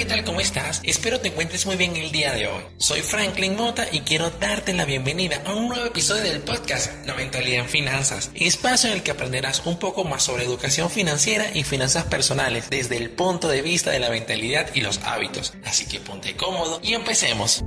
¿qué tal? ¿Cómo estás? Espero te encuentres muy bien el día de hoy. Soy Franklin Mota y quiero darte la bienvenida a un nuevo episodio del podcast La Mentalidad en Finanzas, espacio en el que aprenderás un poco más sobre educación financiera y finanzas personales desde el punto de vista de la mentalidad y los hábitos. Así que ponte cómodo y empecemos.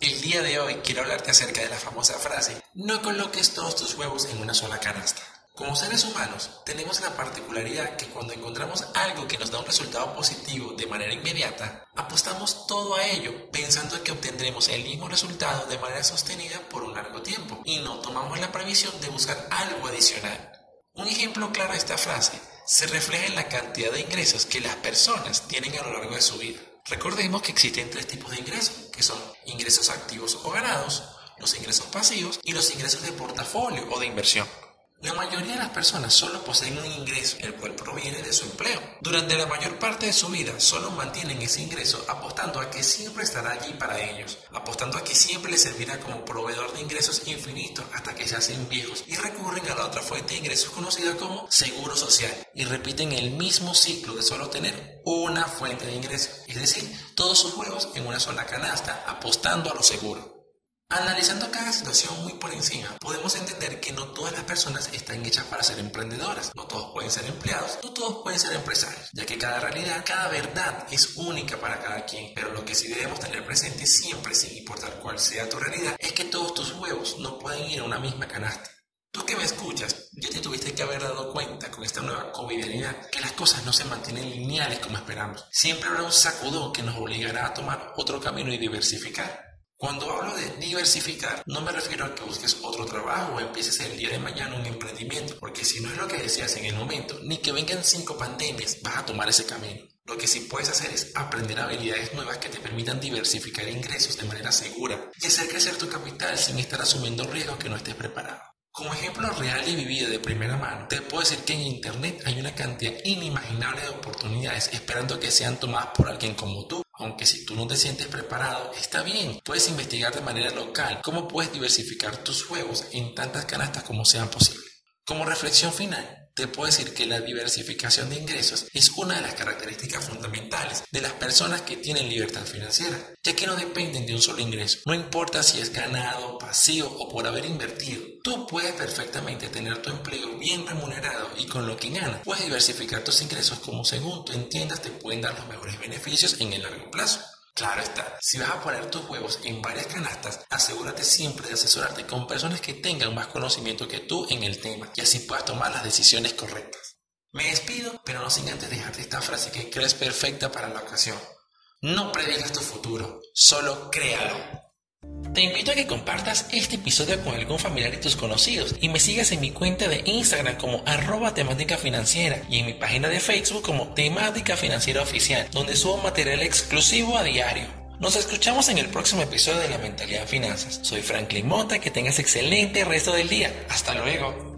El día de hoy quiero hablarte acerca de la famosa frase, no coloques todos tus huevos en una sola canasta. Como seres humanos, tenemos la particularidad que cuando encontramos algo que nos da un resultado positivo de manera inmediata, apostamos todo a ello pensando que obtendremos el mismo resultado de manera sostenida por un largo tiempo y no tomamos la previsión de buscar algo adicional. Un ejemplo claro de esta frase se refleja en la cantidad de ingresos que las personas tienen a lo largo de su vida. Recordemos que existen tres tipos de ingresos, que son ingresos activos o ganados, los ingresos pasivos y los ingresos de portafolio o de inversión. La mayoría de las personas solo poseen un ingreso, el cual proviene de su empleo. Durante la mayor parte de su vida solo mantienen ese ingreso apostando a que siempre estará allí para ellos, apostando a que siempre les servirá como proveedor de ingresos infinitos hasta que se hacen viejos y recurren a la otra fuente de ingresos conocida como seguro social y repiten el mismo ciclo de solo tener una fuente de ingresos, es decir, todos sus huevos en una sola canasta apostando a lo seguro. Analizando cada situación muy por encima, podemos entender que no todas las personas están hechas para ser emprendedoras, no todos pueden ser empleados, no todos pueden ser empresarios, ya que cada realidad, cada verdad es única para cada quien, pero lo que sí debemos tener presente siempre, sin importar cuál sea tu realidad, es que todos tus huevos no pueden ir a una misma canasta. Tú que me escuchas, ya te tuviste que haber dado cuenta con esta nueva covidianidad que las cosas no se mantienen lineales como esperamos. Siempre habrá un sacudón que nos obligará a tomar otro camino y diversificar. Cuando hablo de diversificar, no me refiero a que busques otro trabajo o empieces el día de mañana un emprendimiento, porque si no es lo que deseas en el momento, ni que vengan cinco pandemias, vas a tomar ese camino. Lo que sí puedes hacer es aprender habilidades nuevas que te permitan diversificar ingresos de manera segura y hacer crecer tu capital sin estar asumiendo riesgos que no estés preparado. Como ejemplo real y vivido de primera mano, te puedo decir que en Internet hay una cantidad inimaginable de oportunidades esperando que sean tomadas por alguien como tú aunque si tú no te sientes preparado, está bien. Puedes investigar de manera local cómo puedes diversificar tus juegos en tantas canastas como sean posibles. Como reflexión final, te puedo decir que la diversificación de ingresos es una de las características fundamentales de las personas que tienen libertad financiera, ya que no dependen de un solo ingreso. No importa si es ganado, pasivo o por haber invertido, tú puedes perfectamente tener tu empleo bien remunerado y con lo que ganas puedes diversificar tus ingresos como según tú entiendas te pueden dar los mejores beneficios en el largo plazo. Claro está, si vas a poner tus huevos en varias canastas, asegúrate siempre de asesorarte con personas que tengan más conocimiento que tú en el tema y así puedas tomar las decisiones correctas. Me despido, pero no sin antes dejarte esta frase que creo es perfecta para la ocasión. No predigas tu futuro, solo créalo. Te invito a que compartas este episodio con algún familiar y tus conocidos y me sigas en mi cuenta de Instagram como arroba temática financiera y en mi página de Facebook como temática financiera oficial, donde subo material exclusivo a diario. Nos escuchamos en el próximo episodio de La Mentalidad Finanzas. Soy Franklin Mota, que tengas excelente resto del día. Hasta luego.